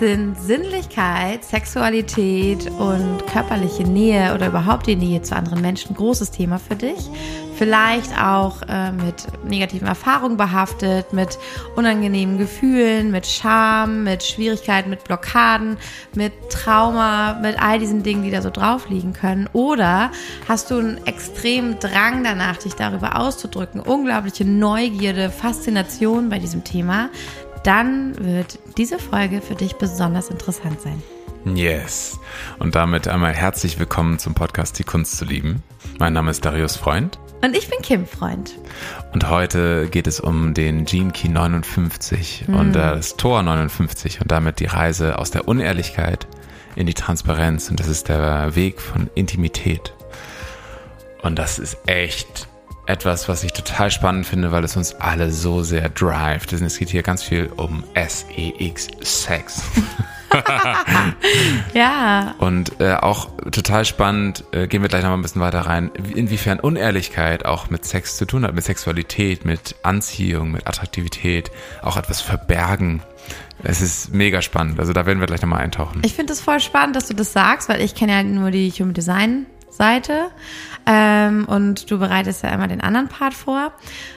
Sind Sinnlichkeit, Sexualität und körperliche Nähe oder überhaupt die Nähe zu anderen Menschen ein großes Thema für dich? Vielleicht auch äh, mit negativen Erfahrungen behaftet, mit unangenehmen Gefühlen, mit Scham, mit Schwierigkeiten, mit Blockaden, mit Trauma, mit all diesen Dingen, die da so drauf liegen können. Oder hast du einen extremen Drang danach, dich darüber auszudrücken, unglaubliche Neugierde, Faszination bei diesem Thema, dann wird diese Folge für dich besonders interessant sein. Yes. Und damit einmal herzlich willkommen zum Podcast Die Kunst zu lieben. Mein Name ist Darius Freund. Und ich bin Kim Freund. Und heute geht es um den Gene Key 59 hm. und das Tor 59 und damit die Reise aus der Unehrlichkeit in die Transparenz. Und das ist der Weg von Intimität. Und das ist echt etwas, was ich total spannend finde, weil es uns alle so sehr drivet. Es geht hier ganz viel um S-E-X, Sex. ja. Und äh, auch total spannend, äh, gehen wir gleich noch mal ein bisschen weiter rein, inwiefern Unehrlichkeit auch mit Sex zu tun hat, mit Sexualität, mit Anziehung, mit Attraktivität, auch etwas verbergen. Es ist mega spannend. Also da werden wir gleich nochmal eintauchen. Ich finde es voll spannend, dass du das sagst, weil ich kenne ja nur die Human Design Seite. Ähm, und du bereitest ja immer den anderen Part vor.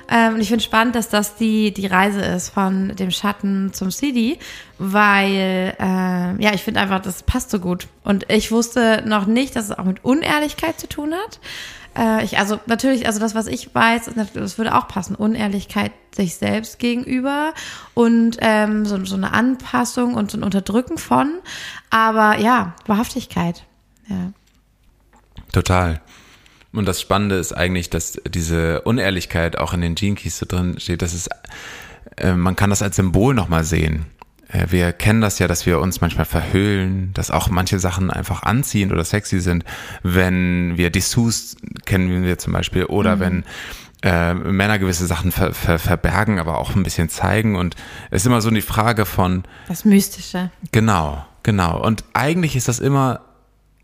Ähm, und ich finde spannend, dass das die, die Reise ist von dem Schatten zum CD, weil, äh, ja, ich finde einfach, das passt so gut. Und ich wusste noch nicht, dass es auch mit Unehrlichkeit zu tun hat. Äh, ich, also natürlich, also das, was ich weiß, das würde auch passen. Unehrlichkeit sich selbst gegenüber und ähm, so, so eine Anpassung und so ein Unterdrücken von. Aber ja, Wahrhaftigkeit. Ja. Total. Und das Spannende ist eigentlich, dass diese Unehrlichkeit auch in den Gene Keys so drin steht. Das ist, äh, man kann das als Symbol nochmal sehen. Äh, wir kennen das ja, dass wir uns manchmal verhüllen, dass auch manche Sachen einfach anziehend oder sexy sind, wenn wir Dessous kennen wir zum Beispiel oder mhm. wenn äh, Männer gewisse Sachen ver, ver, verbergen, aber auch ein bisschen zeigen. Und es ist immer so die Frage von. Das Mystische. Genau, genau. Und eigentlich ist das immer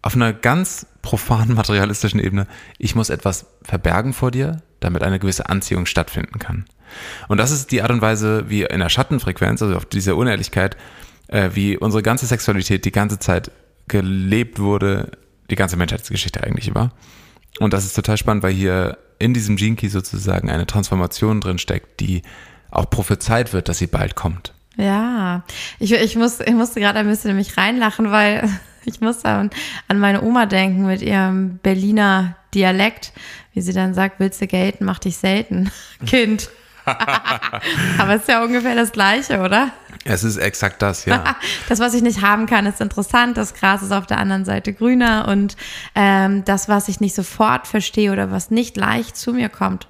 auf einer ganz profanen materialistischen Ebene, ich muss etwas verbergen vor dir, damit eine gewisse Anziehung stattfinden kann. Und das ist die Art und Weise, wie in der Schattenfrequenz, also auf diese Unehrlichkeit, äh, wie unsere ganze Sexualität die ganze Zeit gelebt wurde, die ganze Menschheitsgeschichte eigentlich war. Und das ist total spannend, weil hier in diesem Gene sozusagen eine Transformation drin steckt, die auch prophezeit wird, dass sie bald kommt. Ja, ich, ich, muss, ich musste gerade ein bisschen mich reinlachen, weil ich muss an, an meine Oma denken mit ihrem Berliner Dialekt, wie sie dann sagt, willst du gelten, mach dich selten, Kind. Aber es ist ja ungefähr das Gleiche, oder? Es ist exakt das, ja. das, was ich nicht haben kann, ist interessant. Das Gras ist auf der anderen Seite grüner und ähm, das, was ich nicht sofort verstehe oder was nicht leicht zu mir kommt,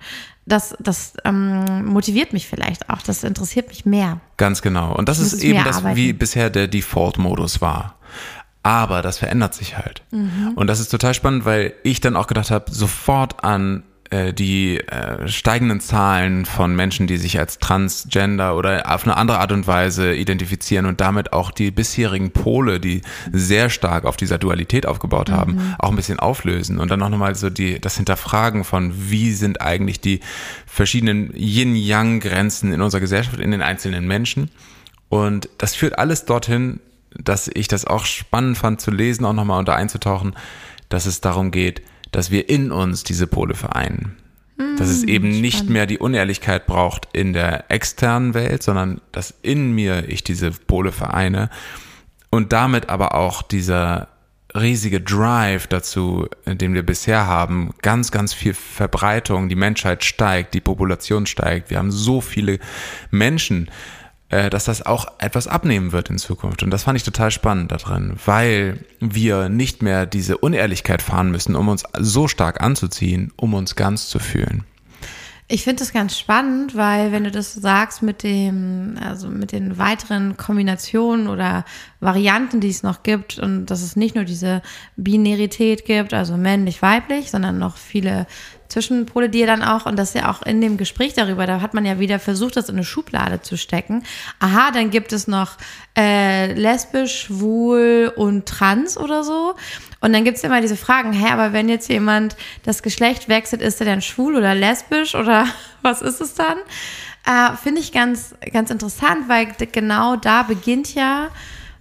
das, das ähm, motiviert mich vielleicht auch. Das interessiert mich mehr. Ganz genau. Und das ist eben das, arbeiten. wie bisher der Default-Modus war. Aber das verändert sich halt. Mhm. Und das ist total spannend, weil ich dann auch gedacht habe, sofort an äh, die äh, steigenden Zahlen von Menschen, die sich als Transgender oder auf eine andere Art und Weise identifizieren und damit auch die bisherigen Pole, die sehr stark auf dieser Dualität aufgebaut haben, mhm. auch ein bisschen auflösen und dann auch nochmal so die, das Hinterfragen von, wie sind eigentlich die verschiedenen Yin-Yang-Grenzen in unserer Gesellschaft, in den einzelnen Menschen. Und das führt alles dorthin, dass ich das auch spannend fand zu lesen, auch nochmal unter einzutauchen, dass es darum geht, dass wir in uns diese Pole vereinen. dass es hm, eben spannend. nicht mehr die Unehrlichkeit braucht in der externen Welt, sondern dass in mir ich diese Pole vereine und damit aber auch dieser riesige Drive dazu, den wir bisher haben, ganz, ganz viel Verbreitung, die Menschheit steigt, die Population steigt, wir haben so viele Menschen, äh, dass das auch etwas abnehmen wird in Zukunft. Und das fand ich total spannend darin, weil wir nicht mehr diese Unehrlichkeit fahren müssen, um uns so stark anzuziehen, um uns ganz zu fühlen. Ich finde das ganz spannend, weil wenn du das sagst mit dem, also mit den weiteren Kombinationen oder Varianten, die es noch gibt und dass es nicht nur diese Binarität gibt, also männlich-weiblich, sondern noch viele Zwischenpole, die dann auch, und das ja auch in dem Gespräch darüber, da hat man ja wieder versucht, das in eine Schublade zu stecken. Aha, dann gibt es noch äh, lesbisch, schwul und trans oder so. Und dann gibt es immer diese Fragen, hä, aber wenn jetzt jemand das Geschlecht wechselt, ist er dann schwul oder lesbisch oder was ist es dann? Äh, Finde ich ganz, ganz interessant, weil genau da beginnt ja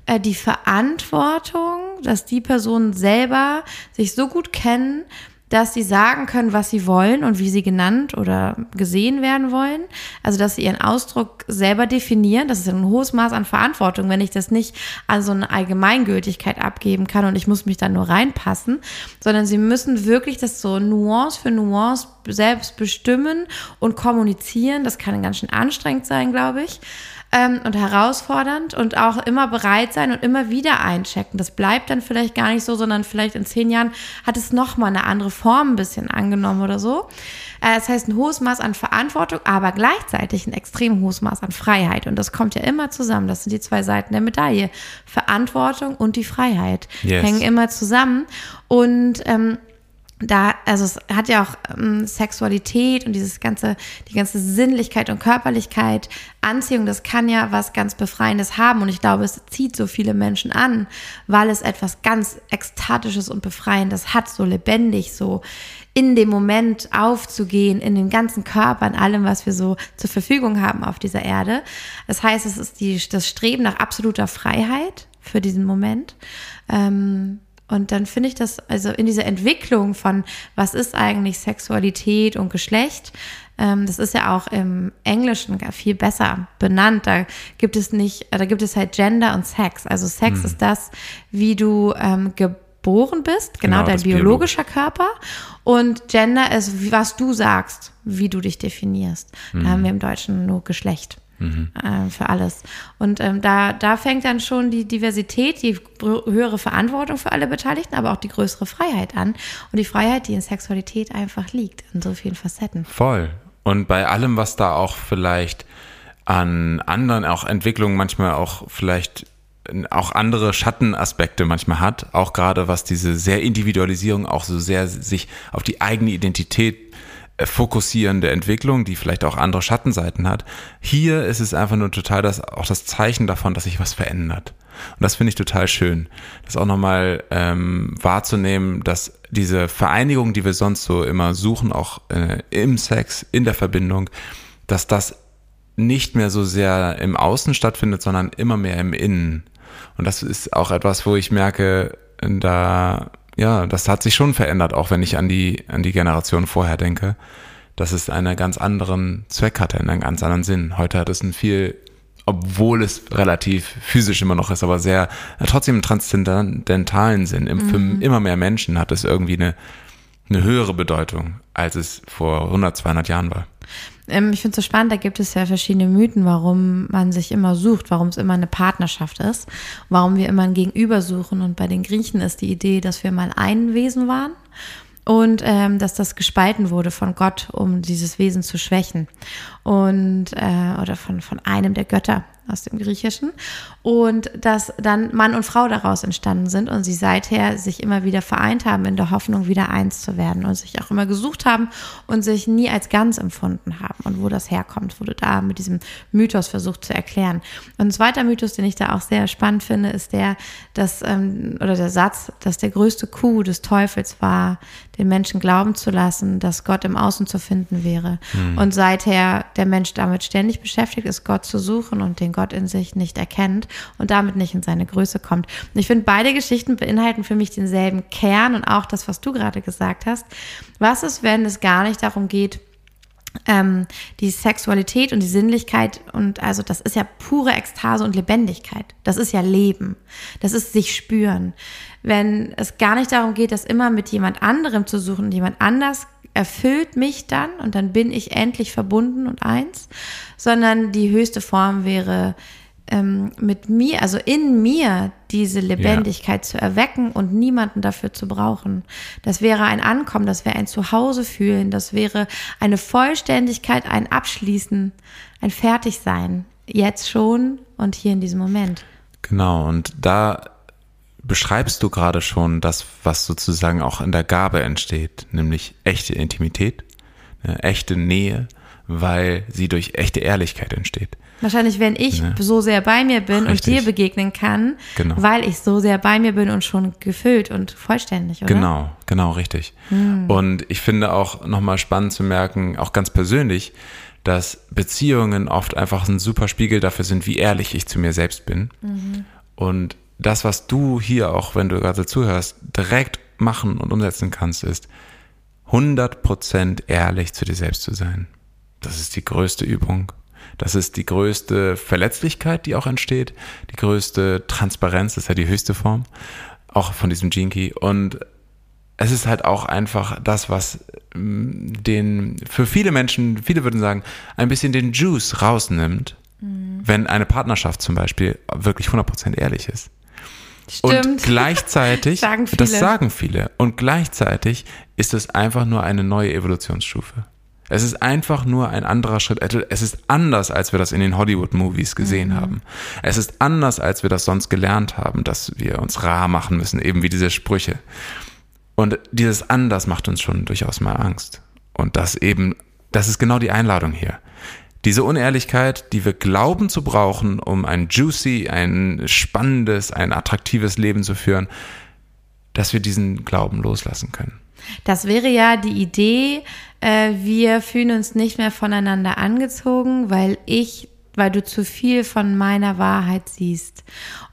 äh, die Verantwortung, dass die Personen selber sich so gut kennen, dass sie sagen können, was sie wollen und wie sie genannt oder gesehen werden wollen. Also, dass sie ihren Ausdruck selber definieren. Das ist ein hohes Maß an Verantwortung, wenn ich das nicht an so eine Allgemeingültigkeit abgeben kann und ich muss mich dann nur reinpassen, sondern sie müssen wirklich das so Nuance für Nuance selbst bestimmen und kommunizieren. Das kann ganz schön anstrengend sein, glaube ich ähm, und herausfordernd und auch immer bereit sein und immer wieder einchecken. Das bleibt dann vielleicht gar nicht so, sondern vielleicht in zehn Jahren hat es nochmal eine andere Form ein bisschen angenommen oder so. Äh, das heißt, ein hohes Maß an Verantwortung, aber gleichzeitig ein extrem hohes Maß an Freiheit. Und das kommt ja immer zusammen. Das sind die zwei Seiten der Medaille. Verantwortung und die Freiheit yes. hängen immer zusammen. Und ähm, da, also es hat ja auch ähm, Sexualität und dieses ganze, die ganze Sinnlichkeit und Körperlichkeit, Anziehung, das kann ja was ganz Befreiendes haben. Und ich glaube, es zieht so viele Menschen an, weil es etwas ganz Ekstatisches und Befreiendes hat, so lebendig, so in dem Moment aufzugehen, in den ganzen Körper, in allem, was wir so zur Verfügung haben auf dieser Erde. Das heißt, es ist die, das Streben nach absoluter Freiheit für diesen Moment. Ähm, und dann finde ich das, also in dieser Entwicklung von, was ist eigentlich Sexualität und Geschlecht, ähm, das ist ja auch im Englischen viel besser benannt. Da gibt es nicht, da gibt es halt Gender und Sex. Also Sex mhm. ist das, wie du ähm, geboren bist, genau, genau dein biologischer Biolog. Körper. Und Gender ist, was du sagst, wie du dich definierst. Mhm. Da haben wir im Deutschen nur Geschlecht mhm. äh, für alles. Und ähm, da, da fängt dann schon die Diversität, die höhere Verantwortung für alle Beteiligten, aber auch die größere Freiheit an. Und die Freiheit, die in Sexualität einfach liegt, in so vielen Facetten. Voll. Und bei allem, was da auch vielleicht an anderen auch Entwicklungen manchmal auch vielleicht auch andere Schattenaspekte manchmal hat, auch gerade was diese sehr Individualisierung auch so sehr sich auf die eigene Identität fokussierende Entwicklung, die vielleicht auch andere Schattenseiten hat. Hier ist es einfach nur total das, auch das Zeichen davon, dass sich was verändert. Und das finde ich total schön, das auch nochmal ähm, wahrzunehmen, dass diese Vereinigung, die wir sonst so immer suchen, auch äh, im Sex, in der Verbindung, dass das nicht mehr so sehr im Außen stattfindet, sondern immer mehr im Innen. Und das ist auch etwas, wo ich merke, da ja, das hat sich schon verändert, auch wenn ich an die, an die Generation vorher denke, dass es einen ganz anderen Zweck hatte, einen ganz anderen Sinn. Heute hat es einen viel, obwohl es relativ physisch immer noch ist, aber sehr, trotzdem einen transzendentalen Sinn. Für mhm. immer mehr Menschen hat es irgendwie eine, eine höhere Bedeutung, als es vor 100, 200 Jahren war. Ähm, ich finde es so spannend, da gibt es ja verschiedene Mythen, warum man sich immer sucht, warum es immer eine Partnerschaft ist, warum wir immer ein Gegenüber suchen. Und bei den Griechen ist die Idee, dass wir mal ein Wesen waren und ähm, dass das gespalten wurde von Gott, um dieses Wesen zu schwächen und äh, oder von von einem der Götter aus dem Griechischen und dass dann Mann und Frau daraus entstanden sind und sie seither sich immer wieder vereint haben in der Hoffnung, wieder eins zu werden und sich auch immer gesucht haben und sich nie als ganz empfunden haben und wo das herkommt, wurde da mit diesem Mythos versucht zu erklären. Und ein zweiter Mythos, den ich da auch sehr spannend finde, ist der, dass, ähm, oder der Satz, dass der größte Coup des Teufels war, den Menschen glauben zu lassen, dass Gott im Außen zu finden wäre. Mhm. Und seither der Mensch damit ständig beschäftigt ist, Gott zu suchen und den Gott in sich nicht erkennt und damit nicht in seine Größe kommt. Und ich finde, beide Geschichten beinhalten für mich denselben Kern und auch das, was du gerade gesagt hast. Was ist, wenn es gar nicht darum geht, ähm, die Sexualität und die Sinnlichkeit und also das ist ja pure Ekstase und Lebendigkeit. Das ist ja Leben. Das ist sich spüren. Wenn es gar nicht darum geht, das immer mit jemand anderem zu suchen, jemand anders erfüllt mich dann und dann bin ich endlich verbunden und eins, sondern die höchste Form wäre ähm, mit mir, also in mir diese Lebendigkeit ja. zu erwecken und niemanden dafür zu brauchen. Das wäre ein Ankommen, das wäre ein Zuhause fühlen, das wäre eine Vollständigkeit, ein Abschließen, ein Fertigsein. Jetzt schon und hier in diesem Moment. Genau, und da beschreibst du gerade schon das, was sozusagen auch in der Gabe entsteht, nämlich echte Intimität, eine echte Nähe, weil sie durch echte Ehrlichkeit entsteht. Wahrscheinlich, wenn ich ja. so sehr bei mir bin Richtig. und dir begegnen kann, genau. weil ich so sehr bei mir bin und schon gefüllt und vollständig, oder? Genau, genau, richtig. Hm. Und ich finde auch nochmal spannend zu merken, auch ganz persönlich, dass Beziehungen oft einfach ein super Spiegel dafür sind, wie ehrlich ich zu mir selbst bin. Mhm. Und das, was du hier auch, wenn du gerade zuhörst, direkt machen und umsetzen kannst, ist 100% ehrlich zu dir selbst zu sein. Das ist die größte Übung. Das ist die größte Verletzlichkeit, die auch entsteht. Die größte Transparenz, das ist ja die höchste Form. Auch von diesem Key. Und es ist halt auch einfach das, was mm, den, für viele Menschen, viele würden sagen, ein bisschen den Juice rausnimmt, mhm. wenn eine Partnerschaft zum Beispiel wirklich 100% ehrlich ist. Stimmt. Und gleichzeitig, sagen das sagen viele, und gleichzeitig ist es einfach nur eine neue Evolutionsstufe. Es ist einfach nur ein anderer Schritt. Es ist anders, als wir das in den Hollywood-Movies gesehen mhm. haben. Es ist anders, als wir das sonst gelernt haben, dass wir uns rar machen müssen, eben wie diese Sprüche. Und dieses anders macht uns schon durchaus mal Angst. Und das eben, das ist genau die Einladung hier. Diese Unehrlichkeit, die wir glauben zu brauchen, um ein juicy, ein spannendes, ein attraktives Leben zu führen, dass wir diesen Glauben loslassen können. Das wäre ja die Idee, äh, wir fühlen uns nicht mehr voneinander angezogen, weil ich, weil du zu viel von meiner Wahrheit siehst,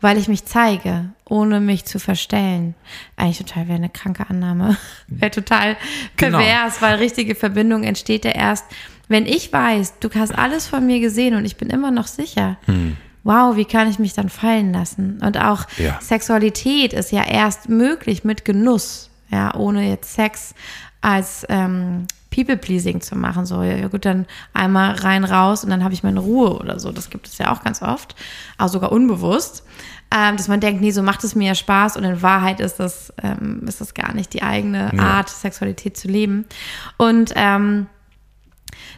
weil ich mich zeige, ohne mich zu verstellen. Eigentlich total wäre eine kranke Annahme, wäre total genau. pervers, weil richtige Verbindung entsteht ja erst, wenn ich weiß, du hast alles von mir gesehen und ich bin immer noch sicher. Hm wow, wie kann ich mich dann fallen lassen? Und auch ja. Sexualität ist ja erst möglich mit Genuss, ja, ohne jetzt Sex als ähm, People-Pleasing zu machen. So, ja gut, dann einmal rein, raus und dann habe ich meine Ruhe oder so. Das gibt es ja auch ganz oft, auch sogar unbewusst. Ähm, dass man denkt, nee, so macht es mir ja Spaß und in Wahrheit ist das, ähm, ist das gar nicht die eigene ja. Art, Sexualität zu leben. Und ähm,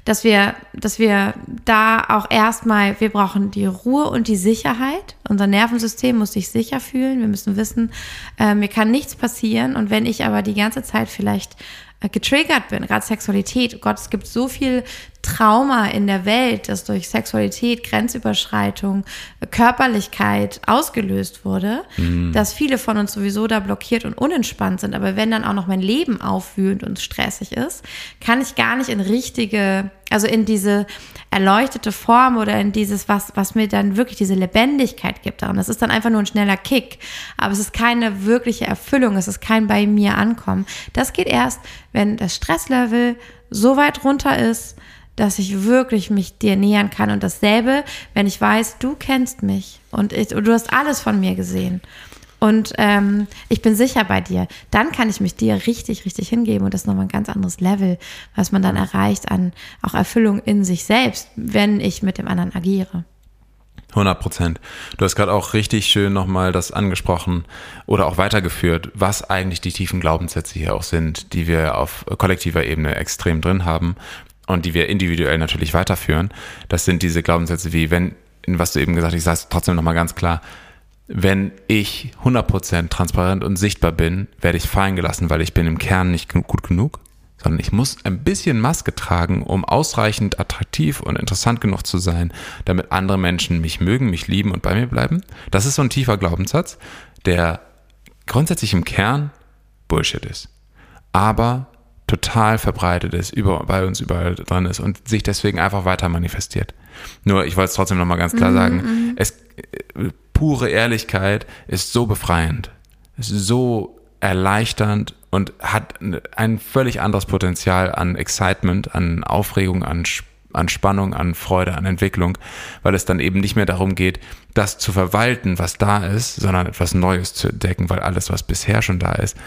dass wir, dass wir da auch erstmal, wir brauchen die Ruhe und die Sicherheit. Unser Nervensystem muss sich sicher fühlen. Wir müssen wissen, äh, mir kann nichts passieren. Und wenn ich aber die ganze Zeit vielleicht äh, getriggert bin, gerade Sexualität. Oh Gott, es gibt so viel Trauma in der Welt, das durch Sexualität, Grenzüberschreitung, Körperlichkeit ausgelöst wurde, mhm. dass viele von uns sowieso da blockiert und unentspannt sind. Aber wenn dann auch noch mein Leben aufwühlend und stressig ist, kann ich gar nicht in richtige, also in diese erleuchtete Form oder in dieses, was, was mir dann wirklich diese Lebendigkeit gibt daran. Das ist dann einfach nur ein schneller Kick. Aber es ist keine wirkliche Erfüllung. Es ist kein bei mir ankommen. Das geht erst, wenn das Stresslevel so weit runter ist, dass ich wirklich mich dir nähern kann. Und dasselbe, wenn ich weiß, du kennst mich und, ich, und du hast alles von mir gesehen und ähm, ich bin sicher bei dir, dann kann ich mich dir richtig, richtig hingeben und das ist nochmal ein ganz anderes Level, was man dann erreicht an auch Erfüllung in sich selbst, wenn ich mit dem anderen agiere. 100 Prozent. Du hast gerade auch richtig schön nochmal das angesprochen oder auch weitergeführt, was eigentlich die tiefen Glaubenssätze hier auch sind, die wir auf kollektiver Ebene extrem drin haben und die wir individuell natürlich weiterführen. Das sind diese Glaubenssätze wie, wenn, was du eben gesagt hast, ich sage es trotzdem nochmal ganz klar, wenn ich 100% transparent und sichtbar bin, werde ich fallen gelassen, weil ich bin im Kern nicht gut genug, sondern ich muss ein bisschen Maske tragen, um ausreichend attraktiv und interessant genug zu sein, damit andere Menschen mich mögen, mich lieben und bei mir bleiben. Das ist so ein tiefer Glaubenssatz, der grundsätzlich im Kern Bullshit ist, aber total verbreitet ist, über, bei uns überall dran ist und sich deswegen einfach weiter manifestiert. Nur, ich wollte es trotzdem nochmal ganz klar mhm, sagen, mhm. es pure Ehrlichkeit ist so befreiend, ist so erleichternd und hat ein völlig anderes Potenzial an Excitement, an Aufregung, an, an Spannung, an Freude, an Entwicklung, weil es dann eben nicht mehr darum geht, das zu verwalten, was da ist, sondern etwas Neues zu entdecken, weil alles, was bisher schon da ist,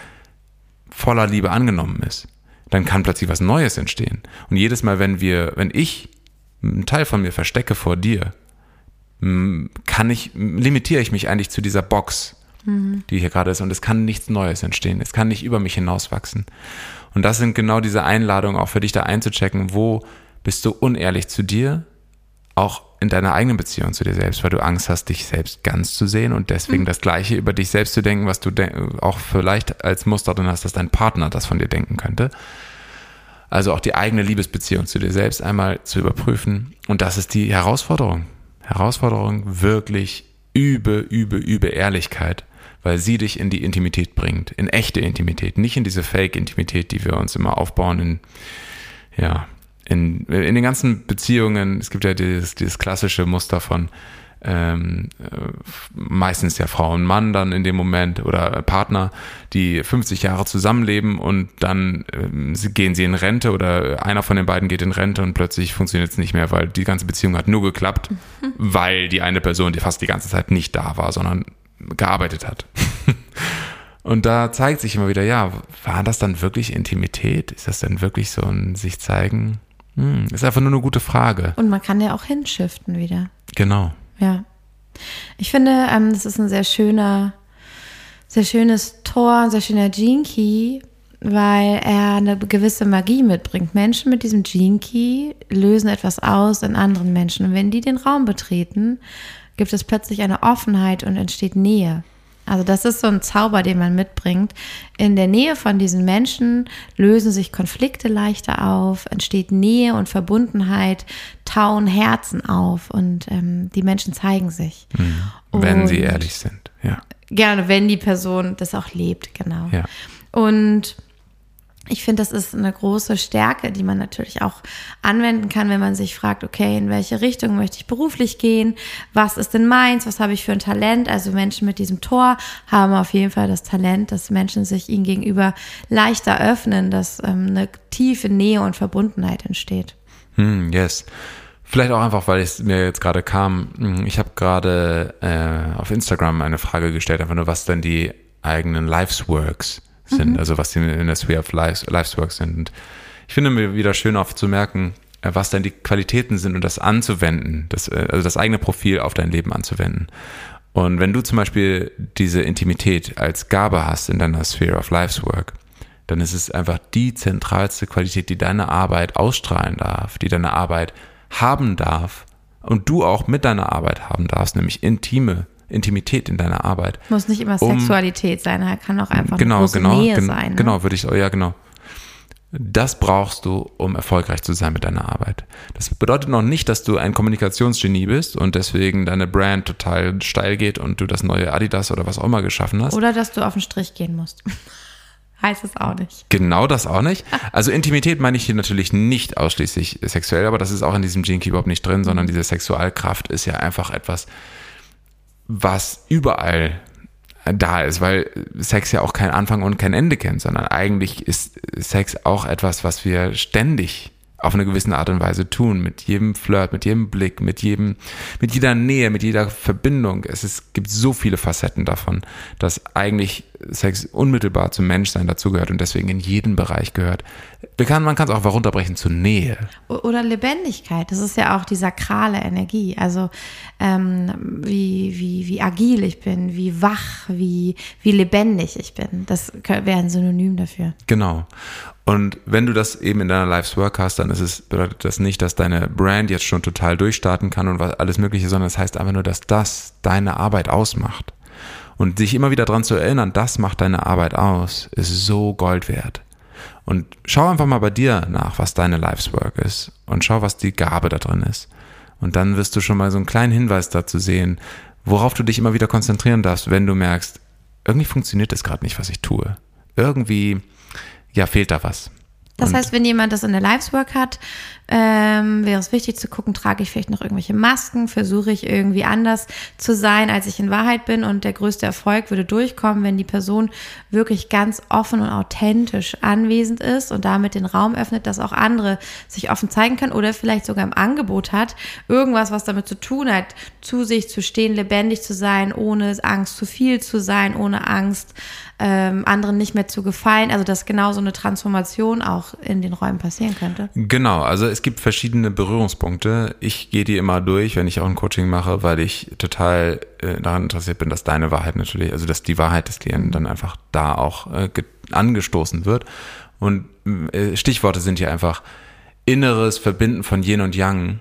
voller Liebe angenommen ist. Dann kann plötzlich was Neues entstehen. Und jedes Mal, wenn wir, wenn ich einen Teil von mir verstecke vor dir, kann ich, limitiere ich mich eigentlich zu dieser Box, mhm. die hier gerade ist und es kann nichts Neues entstehen. Es kann nicht über mich hinauswachsen. Und das sind genau diese Einladungen auch für dich da einzuchecken, wo bist du unehrlich zu dir, auch in deiner eigenen Beziehung zu dir selbst, weil du Angst hast, dich selbst ganz zu sehen und deswegen mhm. das Gleiche über dich selbst zu denken, was du auch vielleicht als Muster drin hast, dass dein Partner das von dir denken könnte. Also auch die eigene Liebesbeziehung zu dir selbst einmal zu überprüfen. Und das ist die Herausforderung. Herausforderung wirklich übe, übe, übe Ehrlichkeit, weil sie dich in die Intimität bringt, in echte Intimität, nicht in diese Fake-Intimität, die wir uns immer aufbauen in, ja, in, in den ganzen Beziehungen, es gibt ja dieses, dieses klassische Muster von ähm, äh, meistens ja Frau und Mann dann in dem Moment oder Partner, die 50 Jahre zusammenleben und dann ähm, gehen sie in Rente oder einer von den beiden geht in Rente und plötzlich funktioniert es nicht mehr, weil die ganze Beziehung hat nur geklappt, mhm. weil die eine Person, die fast die ganze Zeit nicht da war, sondern gearbeitet hat. Und da zeigt sich immer wieder, ja, war das dann wirklich Intimität? Ist das denn wirklich so ein sich zeigen? Hm, ist einfach nur eine gute Frage. Und man kann ja auch hinschiften wieder. Genau. Ja. Ich finde, ähm, das ist ein sehr schöner, sehr schönes Tor, ein sehr schöner Gene Key, weil er eine gewisse Magie mitbringt. Menschen mit diesem Gene Key lösen etwas aus in anderen Menschen. Und wenn die den Raum betreten, gibt es plötzlich eine Offenheit und entsteht Nähe. Also das ist so ein Zauber, den man mitbringt. In der Nähe von diesen Menschen lösen sich Konflikte leichter auf, entsteht Nähe und Verbundenheit, tauen Herzen auf und ähm, die Menschen zeigen sich. Mhm. Wenn und, sie ehrlich sind, ja. Gerne, wenn die Person das auch lebt, genau. Ja. Und ich finde, das ist eine große Stärke, die man natürlich auch anwenden kann, wenn man sich fragt, okay, in welche Richtung möchte ich beruflich gehen? Was ist denn meins? Was habe ich für ein Talent? Also Menschen mit diesem Tor haben auf jeden Fall das Talent, dass Menschen sich ihnen gegenüber leichter öffnen, dass ähm, eine tiefe Nähe und Verbundenheit entsteht. Hm, yes. Vielleicht auch einfach, weil es mir jetzt gerade kam. Hm, ich habe gerade äh, auf Instagram eine Frage gestellt, einfach nur, was denn die eigenen Life's-Works sind, mhm. also was die in der Sphere of Lives, Life's sind. Und ich finde mir wieder schön auf zu merken, äh, was denn die Qualitäten sind und das anzuwenden, das, äh, also das eigene Profil auf dein Leben anzuwenden. Und wenn du zum Beispiel diese Intimität als Gabe hast in deiner Sphere of Life's Work, dann ist es einfach die zentralste Qualität, die deine Arbeit ausstrahlen darf, die deine Arbeit haben darf und du auch mit deiner Arbeit haben darfst, nämlich intime Intimität in deiner Arbeit. Muss nicht immer um, Sexualität sein, kann auch einfach genau, eine große genau, Nähe gen sein. Ne? Genau, würde ich, ja genau. Das brauchst du, um erfolgreich zu sein mit deiner Arbeit. Das bedeutet noch nicht, dass du ein Kommunikationsgenie bist und deswegen deine Brand total steil geht und du das neue Adidas oder was auch immer geschaffen hast. Oder dass du auf den Strich gehen musst. heißt es auch nicht. Genau das auch nicht. Also Intimität meine ich hier natürlich nicht ausschließlich sexuell, aber das ist auch in diesem Gene Key überhaupt nicht drin, sondern diese Sexualkraft ist ja einfach etwas, was überall da ist, weil Sex ja auch kein Anfang und kein Ende kennt, sondern eigentlich ist Sex auch etwas, was wir ständig auf eine gewisse Art und Weise tun, mit jedem Flirt, mit jedem Blick, mit jedem, mit jeder Nähe, mit jeder Verbindung. Es ist, gibt so viele Facetten davon, dass eigentlich Sex unmittelbar zum Menschsein dazugehört und deswegen in jeden Bereich gehört. Kann, man kann es auch runterbrechen zu Nähe. Oder Lebendigkeit. Das ist ja auch die sakrale Energie. Also ähm, wie, wie, wie agil ich bin, wie wach, wie, wie lebendig ich bin. Das wäre ein Synonym dafür. Genau. Und wenn du das eben in deiner Life's Work hast, dann ist es, bedeutet das nicht, dass deine Brand jetzt schon total durchstarten kann und was alles Mögliche, sondern es das heißt einfach nur, dass das deine Arbeit ausmacht. Und sich immer wieder daran zu erinnern, das macht deine Arbeit aus, ist so Gold wert. Und schau einfach mal bei dir nach, was deine Life's Work ist und schau, was die Gabe da drin ist. Und dann wirst du schon mal so einen kleinen Hinweis dazu sehen, worauf du dich immer wieder konzentrieren darfst, wenn du merkst, irgendwie funktioniert das gerade nicht, was ich tue. Irgendwie ja, fehlt da was. Das heißt, wenn jemand das in der Liveswork hat, ähm, wäre es wichtig zu gucken, trage ich vielleicht noch irgendwelche Masken, versuche ich irgendwie anders zu sein, als ich in Wahrheit bin und der größte Erfolg würde durchkommen, wenn die Person wirklich ganz offen und authentisch anwesend ist und damit den Raum öffnet, dass auch andere sich offen zeigen können oder vielleicht sogar im Angebot hat, irgendwas, was damit zu tun hat, zu sich zu stehen, lebendig zu sein, ohne Angst zu viel zu sein, ohne Angst ähm, anderen nicht mehr zu gefallen. Also dass genau so eine Transformation auch in den Räumen passieren könnte. Genau, also es gibt verschiedene Berührungspunkte. Ich gehe die immer durch, wenn ich auch ein Coaching mache, weil ich total äh, daran interessiert bin, dass deine Wahrheit natürlich, also dass die Wahrheit des Klienten dann einfach da auch äh, angestoßen wird. Und äh, Stichworte sind hier einfach inneres Verbinden von Yin und Yang,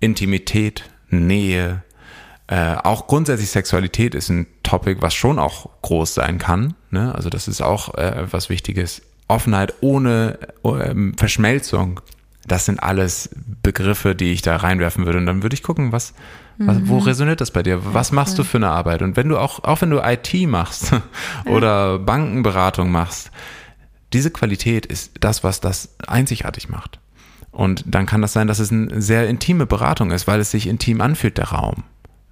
Intimität, Nähe, äh, auch grundsätzlich Sexualität ist ein Topic, was schon auch groß sein kann. Ne? Also das ist auch äh, was Wichtiges. Offenheit ohne Verschmelzung. Das sind alles Begriffe, die ich da reinwerfen würde. Und dann würde ich gucken, was, was wo mhm. resoniert das bei dir? Was machst du für eine Arbeit? Und wenn du auch, auch wenn du IT machst oder Bankenberatung machst, diese Qualität ist das, was das einzigartig macht. Und dann kann das sein, dass es eine sehr intime Beratung ist, weil es sich intim anfühlt, der Raum.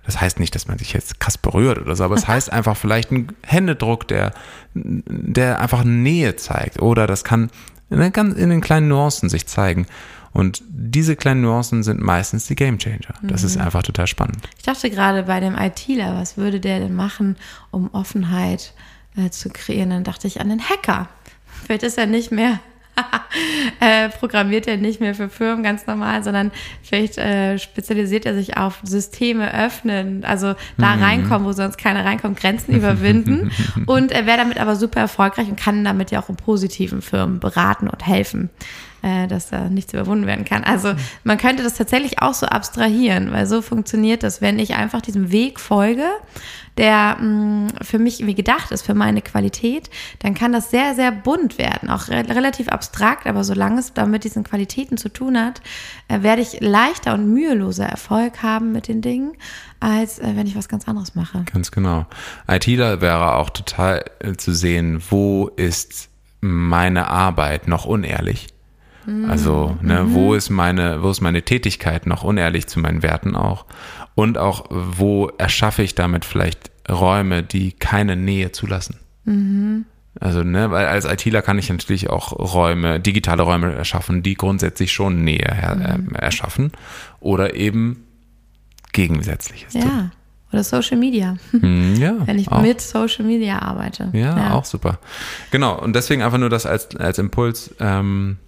Das heißt nicht, dass man sich jetzt krass berührt oder so, aber es heißt einfach vielleicht ein Händedruck, der, der einfach Nähe zeigt. Oder das kann in, in den kleinen Nuancen sich zeigen. Und diese kleinen Nuancen sind meistens die Game Changer. Das mhm. ist einfach total spannend. Ich dachte gerade bei dem ITler, was würde der denn machen, um Offenheit äh, zu kreieren? Dann dachte ich an den Hacker. Vielleicht ist er nicht mehr äh, programmiert er nicht mehr für Firmen ganz normal, sondern vielleicht äh, spezialisiert er sich auf Systeme öffnen, also da mhm. reinkommen, wo sonst keiner reinkommt, Grenzen überwinden. und er wäre damit aber super erfolgreich und kann damit ja auch in positiven Firmen beraten und helfen äh, dass da nichts überwunden werden kann. Also man könnte das tatsächlich auch so abstrahieren, weil so funktioniert das, wenn ich einfach diesem Weg folge, der mh, mm, für mich irgendwie gedacht ist, für meine Qualität, dann kann das sehr, sehr bunt werden, auch re relativ abstrakt, aber solange es da mit diesen Qualitäten zu tun hat, äh, werde ich leichter und müheloser Erfolg haben mit den Dingen, als äh, wenn ich was ganz anderes mache. Ganz genau. ITler wäre auch total äh, zu sehen, wo ist meine Arbeit noch unehrlich? Also, ne, mhm. wo ist meine, wo ist meine Tätigkeit noch unehrlich zu meinen Werten auch? Und auch, wo erschaffe ich damit vielleicht Räume, die keine Nähe zulassen? Mhm. Also, ne, weil als ITler kann ich natürlich auch Räume, digitale Räume erschaffen, die grundsätzlich schon Nähe her, äh, erschaffen. Oder eben Gegensätzliches. Ja. Tun. Oder Social Media. Mhm, ja, Wenn ich auch. mit Social Media arbeite. Ja, ja, auch super. Genau. Und deswegen einfach nur das als, als Impuls. Ähm,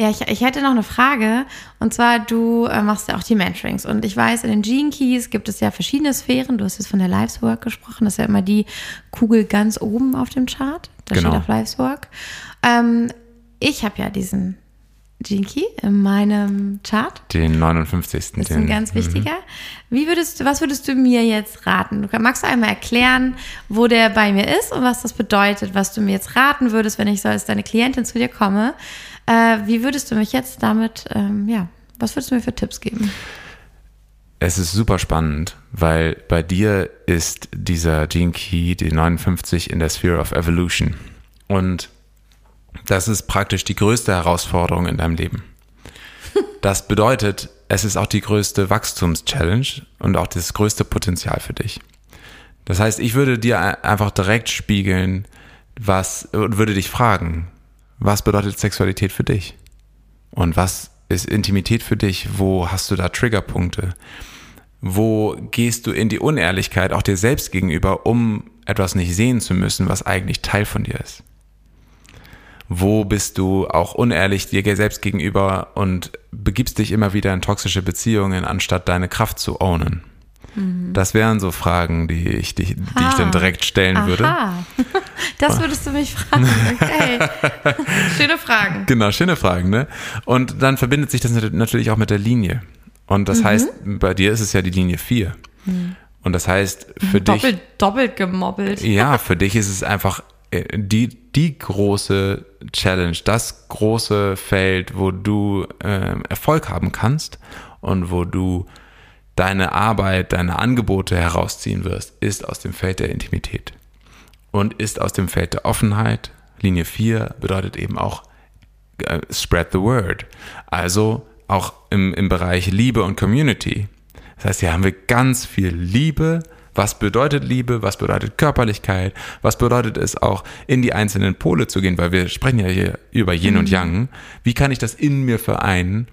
ja, ich, ich hätte noch eine Frage. Und zwar, du äh, machst ja auch die Mentorings. Und ich weiß, in den Gene Keys gibt es ja verschiedene Sphären. Du hast jetzt von der Lives Work gesprochen. Das ist ja immer die Kugel ganz oben auf dem Chart. Da genau. steht auch Lives Work. Ähm, ich habe ja diesen Gene Key in meinem Chart. Den 59. Das ist ein ganz mhm. wichtiger. Wie würdest was würdest du mir jetzt raten? Du magst du einmal erklären, wo der bei mir ist und was das bedeutet, was du mir jetzt raten würdest, wenn ich so als deine Klientin zu dir komme? Äh, wie würdest du mich jetzt damit, ähm, ja, was würdest du mir für Tipps geben? Es ist super spannend, weil bei dir ist dieser Gene Key, die 59, in der Sphere of Evolution. Und das ist praktisch die größte Herausforderung in deinem Leben. Das bedeutet, es ist auch die größte Wachstumschallenge und auch das größte Potenzial für dich. Das heißt, ich würde dir einfach direkt spiegeln, was und würde dich fragen, was bedeutet Sexualität für dich? Und was ist Intimität für dich? Wo hast du da Triggerpunkte? Wo gehst du in die Unehrlichkeit auch dir selbst gegenüber, um etwas nicht sehen zu müssen, was eigentlich Teil von dir ist? Wo bist du auch unehrlich dir selbst gegenüber und begibst dich immer wieder in toxische Beziehungen, anstatt deine Kraft zu ownen? Mhm. Das wären so Fragen, die ich, die, die ich dann direkt stellen Aha. würde. Das würdest du mich fragen. Okay. schöne Fragen. Genau, schöne Fragen, ne? Und dann verbindet sich das natürlich auch mit der Linie. Und das mhm. heißt, bei dir ist es ja die Linie 4. Mhm. Und das heißt, für doppelt, dich. Doppelt gemobbelt. Ja, für dich ist es einfach äh, die, die große Challenge, das große Feld, wo du äh, Erfolg haben kannst und wo du deine Arbeit, deine Angebote herausziehen wirst, ist aus dem Feld der Intimität und ist aus dem Feld der Offenheit. Linie 4 bedeutet eben auch äh, spread the word. Also auch im, im Bereich Liebe und Community. Das heißt, hier haben wir ganz viel Liebe. Was bedeutet Liebe? Was bedeutet Körperlichkeit? Was bedeutet es auch, in die einzelnen Pole zu gehen? Weil wir sprechen ja hier über Yin mhm. und Yang. Wie kann ich das in mir vereinen?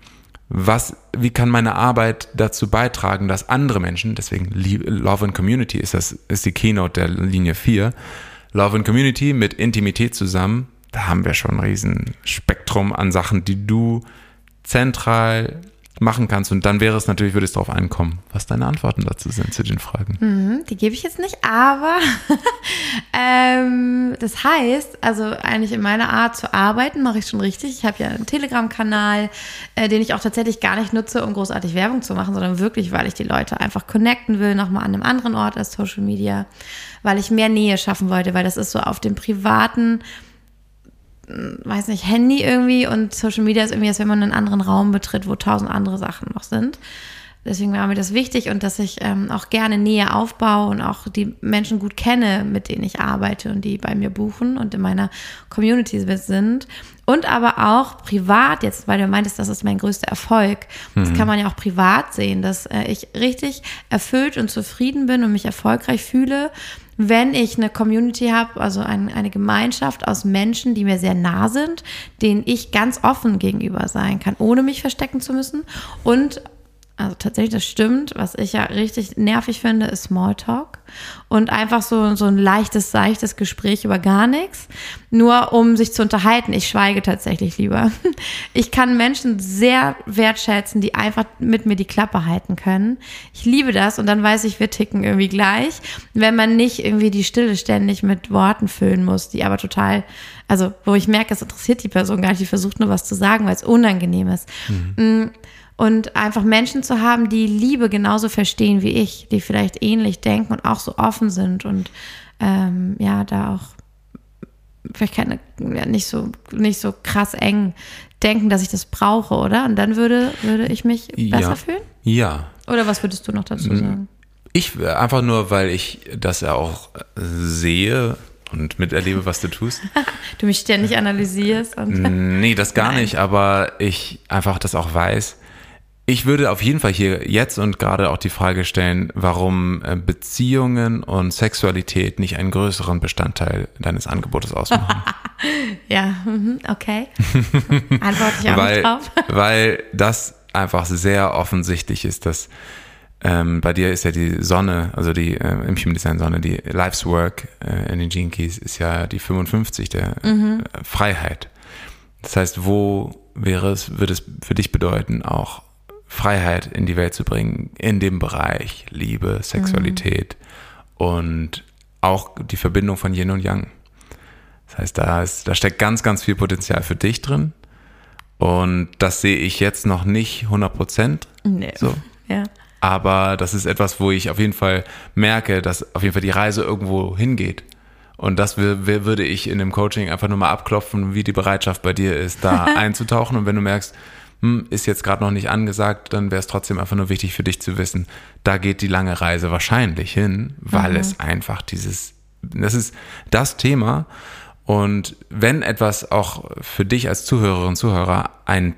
Was, wie kann meine Arbeit dazu beitragen, dass andere Menschen, deswegen Love and Community ist das, ist die Keynote der Linie 4, Love and Community mit Intimität zusammen, da haben wir schon ein riesen Spektrum an Sachen, die du zentral machen kannst. Und dann wäre es natürlich, würde es darauf einkommen, was deine Antworten dazu sind, zu den Fragen. Mhm, die gebe ich jetzt nicht, aber ähm, das heißt, also eigentlich in meiner Art zu arbeiten, mache ich schon richtig. Ich habe ja einen Telegram-Kanal, äh, den ich auch tatsächlich gar nicht nutze, um großartig Werbung zu machen, sondern wirklich, weil ich die Leute einfach connecten will, nochmal an einem anderen Ort als Social Media, weil ich mehr Nähe schaffen wollte, weil das ist so auf dem privaten weiß nicht, Handy irgendwie und Social Media ist irgendwie, als wenn man einen anderen Raum betritt, wo tausend andere Sachen noch sind. deswegen war mir das wichtig und dass ich ähm, auch gerne Nähe aufbaue und auch die Menschen gut kenne, mit denen ich arbeite und die bei mir buchen und in meiner Community sind. Und aber auch privat, jetzt, weil du meintest, das ist mein größter Erfolg. Das mhm. kann man ja auch privat sehen, dass äh, ich richtig erfüllt und zufrieden bin und mich erfolgreich fühle wenn ich eine Community habe, also ein, eine Gemeinschaft aus Menschen, die mir sehr nah sind, denen ich ganz offen gegenüber sein kann, ohne mich verstecken zu müssen und also tatsächlich, das stimmt. Was ich ja richtig nervig finde, ist Smalltalk. Und einfach so, so ein leichtes, seichtes Gespräch über gar nichts. Nur um sich zu unterhalten. Ich schweige tatsächlich lieber. Ich kann Menschen sehr wertschätzen, die einfach mit mir die Klappe halten können. Ich liebe das und dann weiß ich, wir ticken irgendwie gleich. Wenn man nicht irgendwie die Stille ständig mit Worten füllen muss, die aber total, also wo ich merke, es interessiert die Person gar nicht, die versucht nur was zu sagen, weil es unangenehm ist. Mhm. Mm, und einfach Menschen zu haben, die Liebe genauso verstehen wie ich, die vielleicht ähnlich denken und auch so offen sind und ähm, ja, da auch vielleicht keine, ja, nicht so, nicht so krass eng denken, dass ich das brauche, oder? Und dann würde, würde ich mich besser ja. fühlen? Ja. Oder was würdest du noch dazu sagen? Ich einfach nur, weil ich das ja auch sehe und miterlebe, was du tust. du mich ständig analysierst. Und nee, das gar Nein. nicht, aber ich einfach das auch weiß ich würde auf jeden Fall hier jetzt und gerade auch die Frage stellen, warum äh, Beziehungen und Sexualität nicht einen größeren Bestandteil deines Angebotes ausmachen. ja, mhm, okay. Antworte ich auch weil, drauf. weil das einfach sehr offensichtlich ist, dass ähm, bei dir ist ja die Sonne, also die äh, im Human Design Sonne, die Life's Work äh, in den Gene Keys ist ja die 55 der mhm. äh, Freiheit. Das heißt, wo wäre es, würde es für dich bedeuten, auch Freiheit in die Welt zu bringen, in dem Bereich Liebe, Sexualität mhm. und auch die Verbindung von Yin und Yang. Das heißt, da, ist, da steckt ganz, ganz viel Potenzial für dich drin. Und das sehe ich jetzt noch nicht 100 Prozent. Nee. So. Ja. Aber das ist etwas, wo ich auf jeden Fall merke, dass auf jeden Fall die Reise irgendwo hingeht. Und das würde ich in dem Coaching einfach nur mal abklopfen, wie die Bereitschaft bei dir ist, da einzutauchen. Und wenn du merkst, hm, ist jetzt gerade noch nicht angesagt, dann wäre es trotzdem einfach nur wichtig für dich zu wissen, da geht die lange Reise wahrscheinlich hin, weil mhm. es einfach dieses, das ist das Thema. Und wenn etwas auch für dich als Zuhörerinnen und Zuhörer ein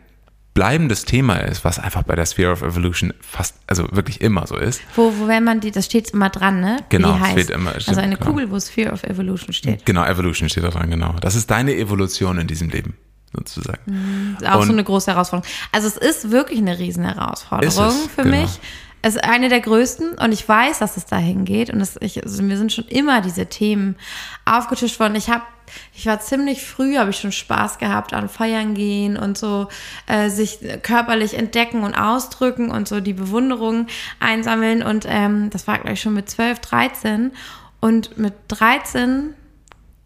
bleibendes Thema ist, was einfach bei der Sphere of Evolution fast, also wirklich immer so ist. Wo, wo wenn man die, das steht immer dran, ne? Genau, die heißt. steht immer. Steht, also eine genau. Kugel, wo Sphere of Evolution steht. Genau, Evolution steht da dran, genau. Das ist deine Evolution in diesem Leben sozusagen. Mhm, auch und so eine große Herausforderung. Also es ist wirklich eine riesen Herausforderung für genau. mich. Es ist eine der größten und ich weiß, dass es dahin geht und das, ich, also mir sind schon immer diese Themen aufgetischt worden. Ich habe ich war ziemlich früh, habe ich schon Spaß gehabt an Feiern gehen und so äh, sich körperlich entdecken und ausdrücken und so die Bewunderung einsammeln. Und ähm, das war gleich schon mit 12, 13. Und mit 13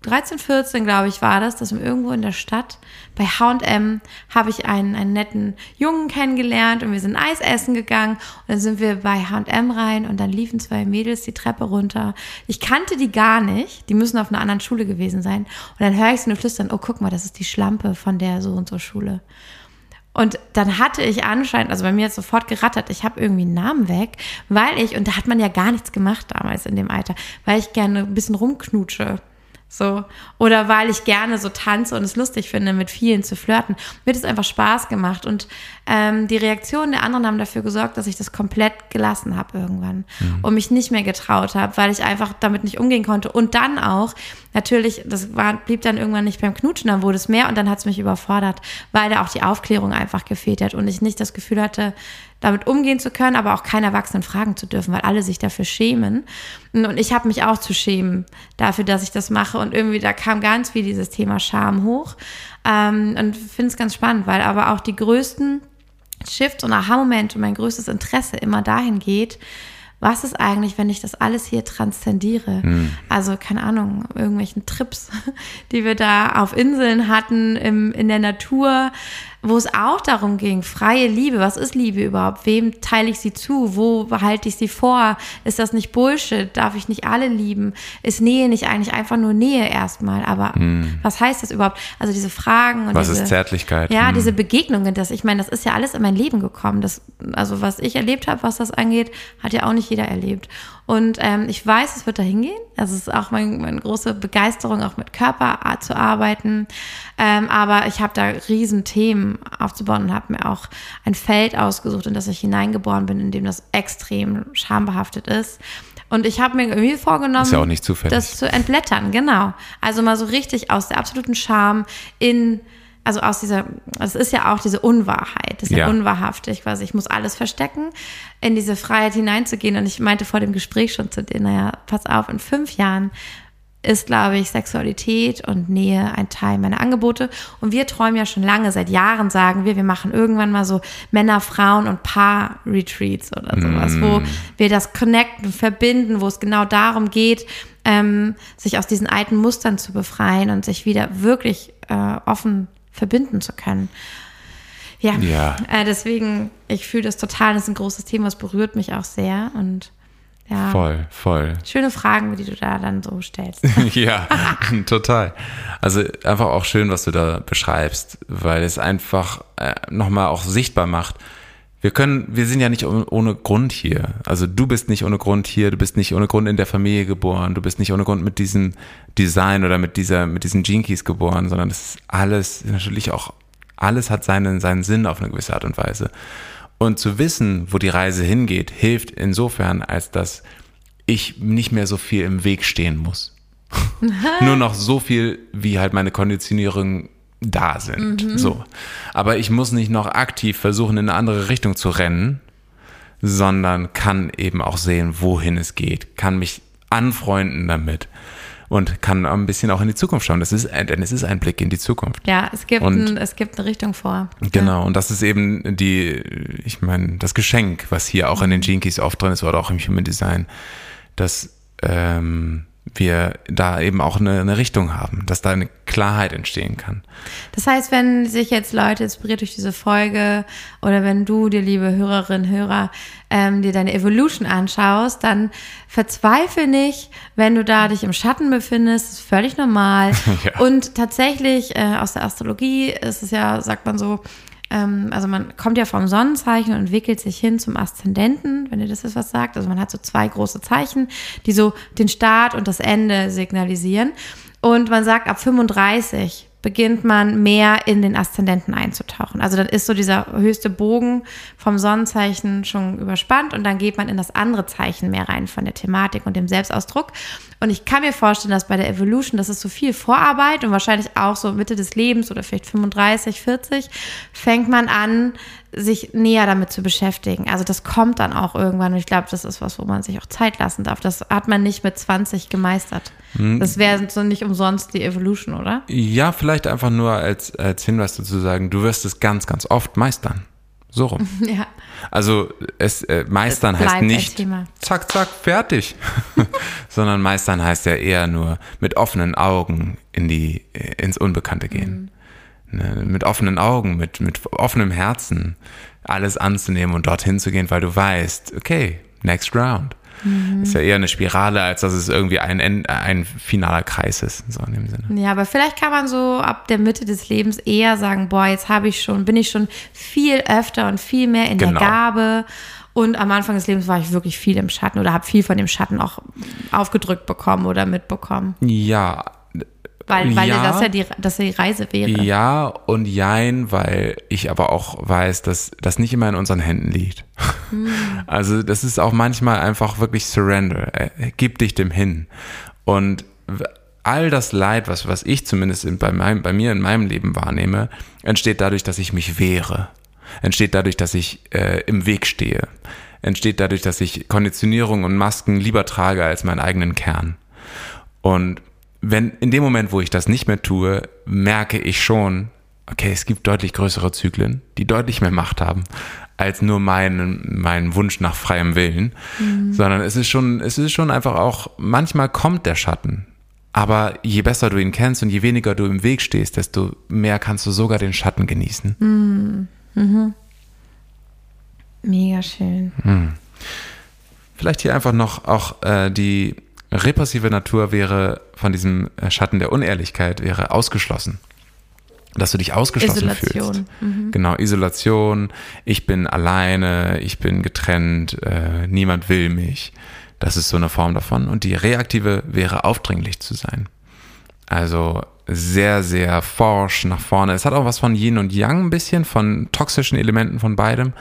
13, 14, glaube ich, war das, dass irgendwo in der Stadt bei H&M habe ich einen, einen netten Jungen kennengelernt und wir sind Eis essen gegangen und dann sind wir bei H&M rein und dann liefen zwei Mädels die Treppe runter. Ich kannte die gar nicht, die müssen auf einer anderen Schule gewesen sein und dann höre ich sie nur flüstern, oh guck mal, das ist die Schlampe von der so und so Schule. Und dann hatte ich anscheinend, also bei mir jetzt sofort gerattert, ich habe irgendwie einen Namen weg, weil ich, und da hat man ja gar nichts gemacht damals in dem Alter, weil ich gerne ein bisschen rumknutsche. So. Oder weil ich gerne so tanze und es lustig finde, mit vielen zu flirten. Mir hat es einfach Spaß gemacht. Und ähm, die Reaktionen der anderen haben dafür gesorgt, dass ich das komplett gelassen habe irgendwann mhm. und mich nicht mehr getraut habe, weil ich einfach damit nicht umgehen konnte. Und dann auch, natürlich, das war, blieb dann irgendwann nicht beim Knutschen, dann wurde es mehr und dann hat es mich überfordert, weil da auch die Aufklärung einfach gefehlt hat und ich nicht das Gefühl hatte, damit umgehen zu können, aber auch keine Erwachsenen fragen zu dürfen, weil alle sich dafür schämen. Und ich habe mich auch zu schämen dafür, dass ich das mache. Und irgendwie da kam ganz viel dieses Thema Scham hoch. Ähm, und finde es ganz spannend, weil aber auch die größten Shifts und Aha-Momente und mein größtes Interesse immer dahin geht, was ist eigentlich, wenn ich das alles hier transzendiere? Mhm. Also, keine Ahnung, irgendwelchen Trips, die wir da auf Inseln hatten, im, in der Natur, wo es auch darum ging, freie Liebe, was ist Liebe überhaupt? Wem teile ich sie zu? Wo behalte ich sie vor? Ist das nicht Bullshit? Darf ich nicht alle lieben? Ist Nähe nicht eigentlich einfach nur Nähe erstmal? Aber mm. was heißt das überhaupt? Also diese Fragen und was diese, ist Zärtlichkeit? Ja, mm. diese Begegnungen, das, ich meine, das ist ja alles in mein Leben gekommen. Das, also was ich erlebt habe, was das angeht, hat ja auch nicht jeder erlebt. Und ähm, ich weiß, es wird dahin gehen. Also es ist auch mein, meine große Begeisterung, auch mit Körper zu arbeiten. Ähm, aber ich habe da riesen Themen aufzubauen und habe mir auch ein Feld ausgesucht, in das ich hineingeboren bin, in dem das extrem schambehaftet ist. Und ich habe mir irgendwie vorgenommen, ja das zu entblättern, genau. Also mal so richtig aus der absoluten Scham in also aus dieser, es ist ja auch diese Unwahrheit, das ist ja, ja unwahrhaftig, quasi, ich muss alles verstecken, in diese Freiheit hineinzugehen. Und ich meinte vor dem Gespräch schon zu dir, naja, pass auf, in fünf Jahren ist, glaube ich, Sexualität und Nähe ein Teil meiner Angebote. Und wir träumen ja schon lange, seit Jahren sagen wir, wir machen irgendwann mal so Männer, Frauen und Paar-Retreats oder sowas, mm. wo wir das connecten, verbinden, wo es genau darum geht, ähm, sich aus diesen alten Mustern zu befreien und sich wieder wirklich äh, offen verbinden zu können. Ja, ja. Äh, deswegen, ich fühle das total, das ist ein großes Thema, es berührt mich auch sehr und ja. Voll, voll. Schöne Fragen, die du da dann so stellst. ja, total. Also einfach auch schön, was du da beschreibst, weil es einfach äh, nochmal auch sichtbar macht, wir können, wir sind ja nicht ohne Grund hier. Also du bist nicht ohne Grund hier, du bist nicht ohne Grund in der Familie geboren, du bist nicht ohne Grund mit diesem Design oder mit dieser, mit diesen Jinkies geboren, sondern das ist alles natürlich auch, alles hat seinen, seinen Sinn auf eine gewisse Art und Weise. Und zu wissen, wo die Reise hingeht, hilft insofern, als dass ich nicht mehr so viel im Weg stehen muss. Nur noch so viel, wie halt meine Konditionierung da sind. Mhm. So. Aber ich muss nicht noch aktiv versuchen, in eine andere Richtung zu rennen, sondern kann eben auch sehen, wohin es geht, kann mich anfreunden damit und kann ein bisschen auch in die Zukunft schauen. Das ist, denn es ist ein Blick in die Zukunft. Ja, es gibt, und, ein, es gibt eine Richtung vor. Genau, ja. und das ist eben die, ich meine, das Geschenk, was hier auch in den Gene Keys oft drin ist oder auch im Human Design, dass ähm, wir da eben auch eine, eine, Richtung haben, dass da eine Klarheit entstehen kann. Das heißt, wenn sich jetzt Leute inspiriert durch diese Folge oder wenn du dir, liebe Hörerinnen, Hörer, ähm, dir deine Evolution anschaust, dann verzweifle nicht, wenn du da dich im Schatten befindest, das ist völlig normal. ja. Und tatsächlich äh, aus der Astrologie ist es ja, sagt man so, ähm, also man kommt ja vom Sonnenzeichen und entwickelt sich hin zum Aszendenten, wenn ihr das jetzt was sagt. Also man hat so zwei große Zeichen, die so den Start und das Ende signalisieren. Und man sagt, ab 35 beginnt man mehr in den Aszendenten einzutauchen. Also dann ist so dieser höchste Bogen vom Sonnenzeichen schon überspannt und dann geht man in das andere Zeichen mehr rein von der Thematik und dem Selbstausdruck. Und ich kann mir vorstellen, dass bei der Evolution, das ist so viel Vorarbeit und wahrscheinlich auch so Mitte des Lebens oder vielleicht 35, 40, fängt man an, sich näher damit zu beschäftigen. Also das kommt dann auch irgendwann und ich glaube, das ist was, wo man sich auch Zeit lassen darf. Das hat man nicht mit 20 gemeistert. Hm. Das wäre so nicht umsonst die Evolution, oder? Ja, vielleicht einfach nur als, als Hinweis dazu sagen, du wirst es ganz, ganz oft meistern. So rum. Ja. Also es äh, meistern es heißt nicht zack, zack, fertig. Sondern meistern heißt ja eher nur mit offenen Augen in die, äh, ins Unbekannte gehen. Mhm. Ne, mit offenen Augen, mit, mit offenem Herzen alles anzunehmen und dorthin zu gehen, weil du weißt, okay, next round. Mhm. Ist ja eher eine Spirale, als dass es irgendwie ein, ein finaler Kreis ist, so in dem Sinne. Ja, aber vielleicht kann man so ab der Mitte des Lebens eher sagen, boah, jetzt habe ich schon, bin ich schon viel öfter und viel mehr in genau. der Gabe. Und am Anfang des Lebens war ich wirklich viel im Schatten oder habe viel von dem Schatten auch aufgedrückt bekommen oder mitbekommen. Ja, weil, weil ja, das ja die, das ja die Reise wäre. Ja und jein, weil ich aber auch weiß, dass das nicht immer in unseren Händen liegt. Hm. Also das ist auch manchmal einfach wirklich Surrender. Gib dich dem hin. Und all das Leid, was, was ich zumindest in, bei, meinem, bei mir in meinem Leben wahrnehme, entsteht dadurch, dass ich mich wehre. Entsteht dadurch, dass ich äh, im Weg stehe. Entsteht dadurch, dass ich Konditionierung und Masken lieber trage als meinen eigenen Kern. Und wenn in dem Moment, wo ich das nicht mehr tue, merke ich schon, okay, es gibt deutlich größere Zyklen, die deutlich mehr Macht haben als nur meinen mein Wunsch nach freiem Willen, mhm. sondern es ist schon, es ist schon einfach auch, manchmal kommt der Schatten Aber je besser du ihn kennst und je weniger du im Weg stehst, desto mehr kannst du sogar den Schatten genießen. Mhm. Mhm. Mega schön. Mhm. Vielleicht hier einfach noch auch äh, die repressive Natur wäre von diesem Schatten der Unehrlichkeit wäre ausgeschlossen. Dass du dich ausgeschlossen Isolation. fühlst. Mhm. Genau, Isolation. Ich bin alleine, ich bin getrennt, äh, niemand will mich. Das ist so eine Form davon. Und die reaktive wäre aufdringlich zu sein. Also sehr, sehr forsch nach vorne. Es hat auch was von Yin und Yang ein bisschen, von toxischen Elementen von beidem.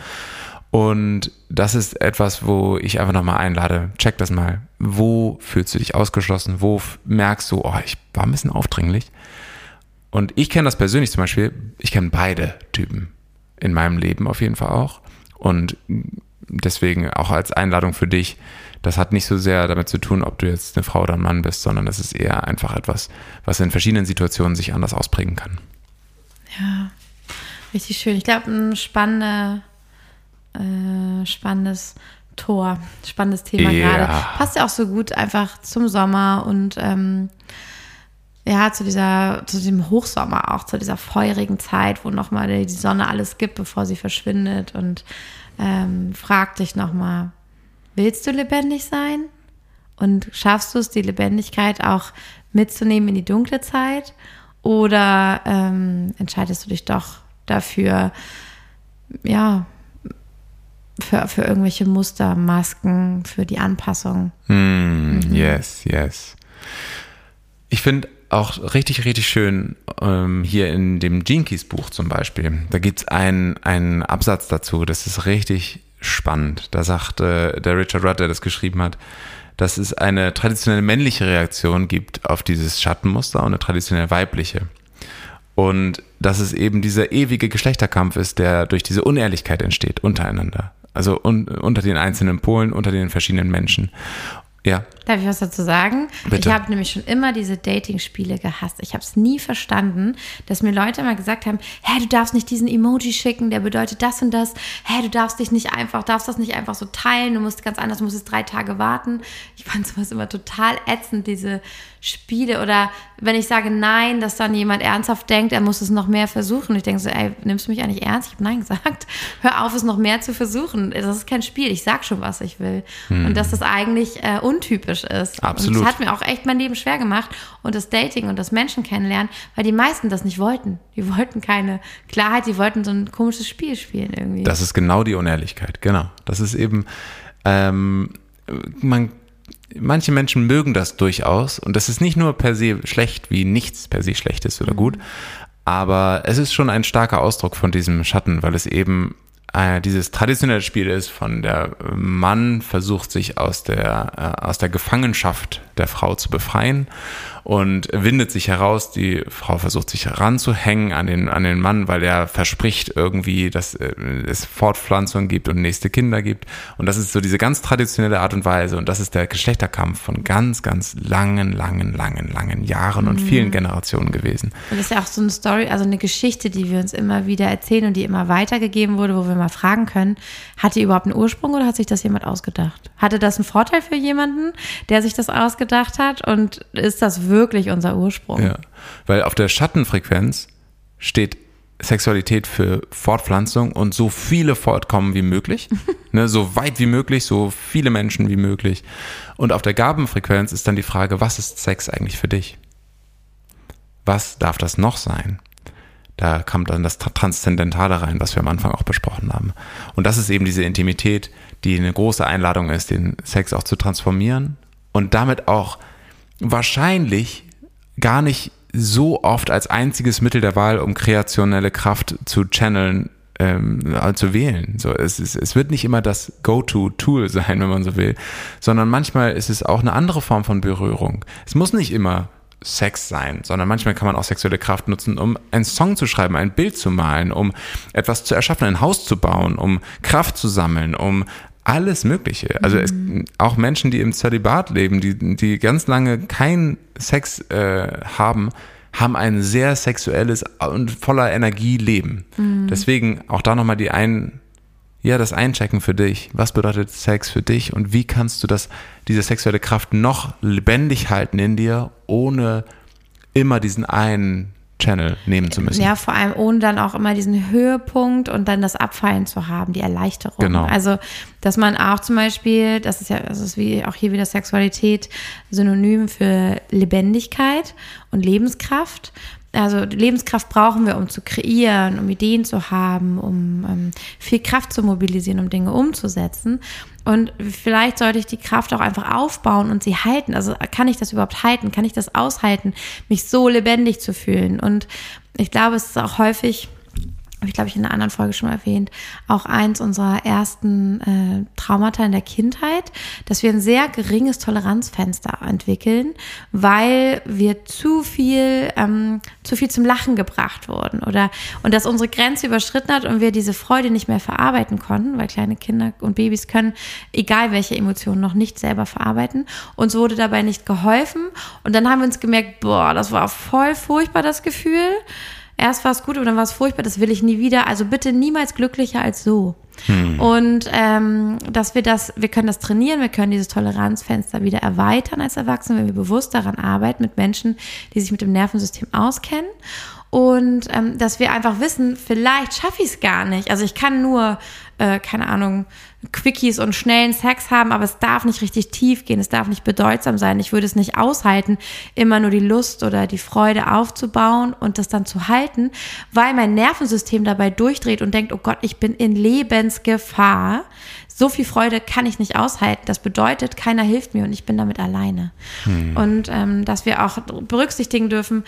Und das ist etwas, wo ich einfach nochmal einlade. Check das mal. Wo fühlst du dich ausgeschlossen? Wo merkst du, oh, ich war ein bisschen aufdringlich? Und ich kenne das persönlich zum Beispiel. Ich kenne beide Typen in meinem Leben auf jeden Fall auch. Und deswegen auch als Einladung für dich, das hat nicht so sehr damit zu tun, ob du jetzt eine Frau oder ein Mann bist, sondern das ist eher einfach etwas, was in verschiedenen Situationen sich anders ausprägen kann. Ja, richtig schön. Ich glaube, ein spannender äh, spannendes Tor, spannendes Thema yeah. gerade. Passt ja auch so gut einfach zum Sommer und ähm, ja, zu dieser, zu dem Hochsommer auch, zu dieser feurigen Zeit, wo nochmal die Sonne alles gibt, bevor sie verschwindet und ähm, frag dich nochmal, willst du lebendig sein? Und schaffst du es, die Lebendigkeit auch mitzunehmen in die dunkle Zeit? Oder ähm, entscheidest du dich doch dafür, ja, für, für irgendwelche Muster, Masken, für die Anpassung. Mm, mhm. Yes, yes. Ich finde auch richtig, richtig schön ähm, hier in dem Jinkies Buch zum Beispiel. Da gibt es einen, einen Absatz dazu, das ist richtig spannend. Da sagt äh, der Richard Rudd, der das geschrieben hat, dass es eine traditionelle männliche Reaktion gibt auf dieses Schattenmuster und eine traditionell weibliche. Und dass es eben dieser ewige Geschlechterkampf ist, der durch diese Unehrlichkeit entsteht untereinander. Also un unter den einzelnen Polen, unter den verschiedenen Menschen. Ja. Darf ich was dazu sagen? Bitte. Ich habe nämlich schon immer diese Dating-Spiele gehasst. Ich habe es nie verstanden, dass mir Leute immer gesagt haben, hä, du darfst nicht diesen Emoji schicken, der bedeutet das und das. Hä, du darfst dich nicht einfach, darfst das nicht einfach so teilen, du musst ganz anders, du musst jetzt drei Tage warten. Ich fand sowas immer total ätzend, diese Spiele. Oder wenn ich sage Nein, dass dann jemand ernsthaft denkt, er muss es noch mehr versuchen. Ich denke so, ey, nimmst du mich eigentlich ernst? Ich habe Nein gesagt. Hör auf, es noch mehr zu versuchen. Das ist kein Spiel. Ich sag schon, was ich will. Hm. Und dass das eigentlich äh, untypisch ist. Absolut. Und das hat mir auch echt mein Leben schwer gemacht. Und das Dating und das Menschen kennenlernen, weil die meisten das nicht wollten. Die wollten keine Klarheit, die wollten so ein komisches Spiel spielen irgendwie. Das ist genau die Unehrlichkeit, genau. Das ist eben, ähm, man manche Menschen mögen das durchaus und das ist nicht nur per se schlecht, wie nichts per se schlecht ist oder gut, aber es ist schon ein starker Ausdruck von diesem Schatten, weil es eben äh, dieses traditionelle Spiel ist von der Mann versucht sich aus der äh, aus der Gefangenschaft der Frau zu befreien und windet sich heraus. Die Frau versucht sich ranzuhängen an den, an den Mann, weil er verspricht irgendwie, dass äh, es Fortpflanzung gibt und nächste Kinder gibt. Und das ist so diese ganz traditionelle Art und Weise. Und das ist der Geschlechterkampf von ganz, ganz langen, langen, langen, langen Jahren und mhm. vielen Generationen gewesen. Und das ist ja auch so eine Story, also eine Geschichte, die wir uns immer wieder erzählen und die immer weitergegeben wurde, wo wir mal fragen können, hat die überhaupt einen Ursprung oder hat sich das jemand ausgedacht? Hatte das einen Vorteil für jemanden, der sich das ausgedacht hat? Und ist das wirklich unser Ursprung? Ja, weil auf der Schattenfrequenz steht Sexualität für Fortpflanzung und so viele Fortkommen wie möglich, ne, so weit wie möglich, so viele Menschen wie möglich. Und auf der Gabenfrequenz ist dann die Frage, was ist Sex eigentlich für dich? Was darf das noch sein? Da kommt dann das Transzendentale rein, was wir am Anfang auch besprochen haben. Und das ist eben diese Intimität, die eine große Einladung ist, den Sex auch zu transformieren und damit auch wahrscheinlich gar nicht so oft als einziges Mittel der Wahl, um kreationelle Kraft zu channeln, ähm, zu wählen. So, es, ist, es wird nicht immer das Go-To-Tool sein, wenn man so will, sondern manchmal ist es auch eine andere Form von Berührung. Es muss nicht immer Sex sein, sondern manchmal kann man auch sexuelle Kraft nutzen, um einen Song zu schreiben, ein Bild zu malen, um etwas zu erschaffen, ein Haus zu bauen, um Kraft zu sammeln, um alles Mögliche. Also es, mhm. auch Menschen, die im Zölibat leben, die, die ganz lange keinen Sex äh, haben, haben ein sehr sexuelles und voller Energie Leben. Mhm. Deswegen auch da nochmal die ein, ja, das Einchecken für dich. Was bedeutet Sex für dich und wie kannst du das, diese sexuelle Kraft noch lebendig halten in dir, ohne immer diesen einen Channel nehmen zu müssen. Ja, vor allem ohne dann auch immer diesen Höhepunkt und dann das Abfallen zu haben, die Erleichterung. Genau. Also, dass man auch zum Beispiel, das ist ja, das ist wie auch hier wieder Sexualität, synonym für Lebendigkeit und Lebenskraft also Lebenskraft brauchen wir, um zu kreieren, um Ideen zu haben, um ähm, viel Kraft zu mobilisieren, um Dinge umzusetzen. Und vielleicht sollte ich die Kraft auch einfach aufbauen und sie halten. Also kann ich das überhaupt halten? Kann ich das aushalten, mich so lebendig zu fühlen? Und ich glaube, es ist auch häufig habe ich glaube ich in einer anderen Folge schon mal erwähnt, auch eins unserer ersten äh, Traumata in der Kindheit, dass wir ein sehr geringes Toleranzfenster entwickeln, weil wir zu viel, ähm, zu viel zum Lachen gebracht wurden oder und dass unsere Grenze überschritten hat und wir diese Freude nicht mehr verarbeiten konnten, weil kleine Kinder und Babys können, egal welche Emotionen, noch nicht selber verarbeiten. Uns wurde dabei nicht geholfen und dann haben wir uns gemerkt, boah, das war voll furchtbar das Gefühl erst war es gut und dann war es furchtbar, das will ich nie wieder. Also bitte niemals glücklicher als so. Hm. Und ähm, dass wir das, wir können das trainieren, wir können dieses Toleranzfenster wieder erweitern als Erwachsene, wenn wir bewusst daran arbeiten mit Menschen, die sich mit dem Nervensystem auskennen. Und ähm, dass wir einfach wissen, vielleicht schaffe ich es gar nicht. Also ich kann nur, äh, keine Ahnung, Quickies und schnellen Sex haben, aber es darf nicht richtig tief gehen, es darf nicht bedeutsam sein. Ich würde es nicht aushalten, immer nur die Lust oder die Freude aufzubauen und das dann zu halten, weil mein Nervensystem dabei durchdreht und denkt, oh Gott, ich bin in Lebensgefahr. So viel Freude kann ich nicht aushalten. Das bedeutet, keiner hilft mir und ich bin damit alleine. Hm. Und ähm, dass wir auch berücksichtigen dürfen,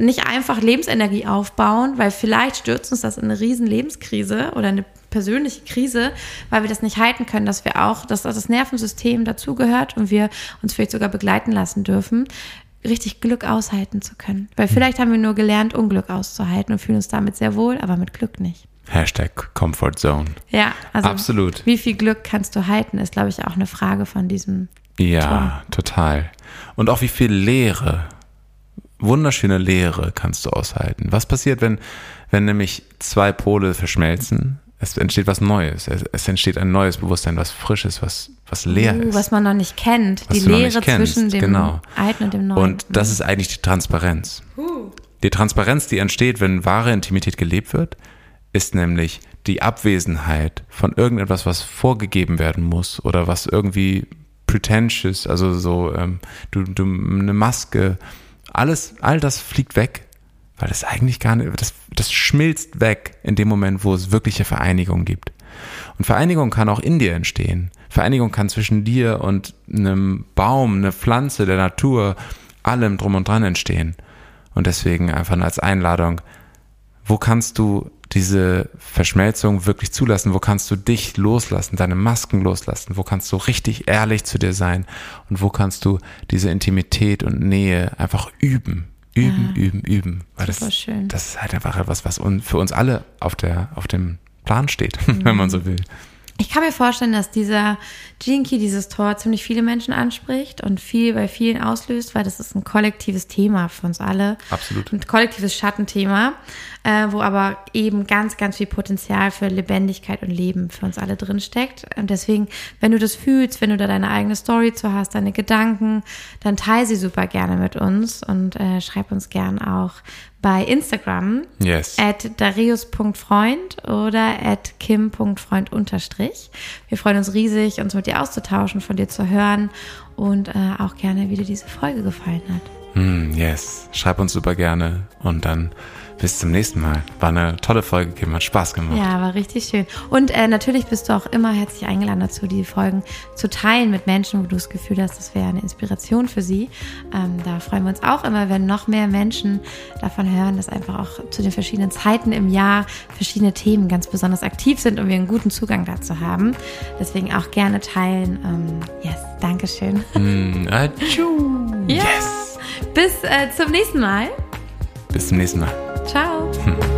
nicht einfach Lebensenergie aufbauen, weil vielleicht stürzt uns das in eine riesen Lebenskrise oder eine persönliche Krise, weil wir das nicht halten können, dass wir auch, dass das Nervensystem dazugehört und wir uns vielleicht sogar begleiten lassen dürfen, richtig Glück aushalten zu können. Weil vielleicht haben wir nur gelernt, Unglück auszuhalten und fühlen uns damit sehr wohl, aber mit Glück nicht. Hashtag Comfort Zone. Ja, also absolut. Wie viel Glück kannst du halten, ist, glaube ich, auch eine Frage von diesem. Ja, Tor. total. Und auch wie viel Leere, wunderschöne Leere kannst du aushalten. Was passiert, wenn, wenn nämlich zwei Pole verschmelzen? Es entsteht was Neues. Es, es, entsteht ein neues Bewusstsein, was Frisches, was, was leer uh, ist. Was man noch nicht kennt. Was die Leere zwischen dem genau. Alten und dem Neuen. Und das ist eigentlich die Transparenz. Uh. Die Transparenz, die entsteht, wenn wahre Intimität gelebt wird, ist nämlich die Abwesenheit von irgendetwas, was vorgegeben werden muss oder was irgendwie pretentious, also so ähm, du, du eine Maske, alles, all das fliegt weg weil das eigentlich gar nicht, das, das schmilzt weg in dem Moment, wo es wirkliche Vereinigung gibt. Und Vereinigung kann auch in dir entstehen. Vereinigung kann zwischen dir und einem Baum, eine Pflanze, der Natur, allem drum und dran entstehen. Und deswegen einfach als Einladung, wo kannst du diese Verschmelzung wirklich zulassen? Wo kannst du dich loslassen, deine Masken loslassen? Wo kannst du richtig ehrlich zu dir sein? Und wo kannst du diese Intimität und Nähe einfach üben? Üben, ja. üben, üben. Weil das, schön. das ist halt einfach etwas, was für uns alle auf, der, auf dem Plan steht, mhm. wenn man so will. Ich kann mir vorstellen, dass dieser Jinky, dieses Tor, ziemlich viele Menschen anspricht und viel bei vielen auslöst, weil das ist ein kollektives Thema für uns alle. Absolut. Ein kollektives Schattenthema, äh, wo aber eben ganz, ganz viel Potenzial für Lebendigkeit und Leben für uns alle drin steckt. Und deswegen, wenn du das fühlst, wenn du da deine eigene Story zu hast, deine Gedanken, dann teile sie super gerne mit uns und äh, schreib uns gern auch, bei Instagram yes. at darius.freund oder at kim.freund unterstrich. Wir freuen uns riesig, uns mit dir auszutauschen, von dir zu hören und äh, auch gerne, wie dir diese Folge gefallen hat. Mm, yes, schreib uns super gerne und dann bis zum nächsten Mal. War eine tolle Folge, Kim, hat Spaß gemacht. Ja, war richtig schön. Und äh, natürlich bist du auch immer herzlich eingeladen dazu, die Folgen zu teilen mit Menschen, wo du das Gefühl hast, das wäre eine Inspiration für sie. Ähm, da freuen wir uns auch immer, wenn noch mehr Menschen davon hören, dass einfach auch zu den verschiedenen Zeiten im Jahr verschiedene Themen ganz besonders aktiv sind und wir einen guten Zugang dazu haben. Deswegen auch gerne teilen. Ähm, yes, Dankeschön. Mm, ja. Yes. Bis äh, zum nächsten Mal. Bis zum nächsten Mal. Ciao. Hm.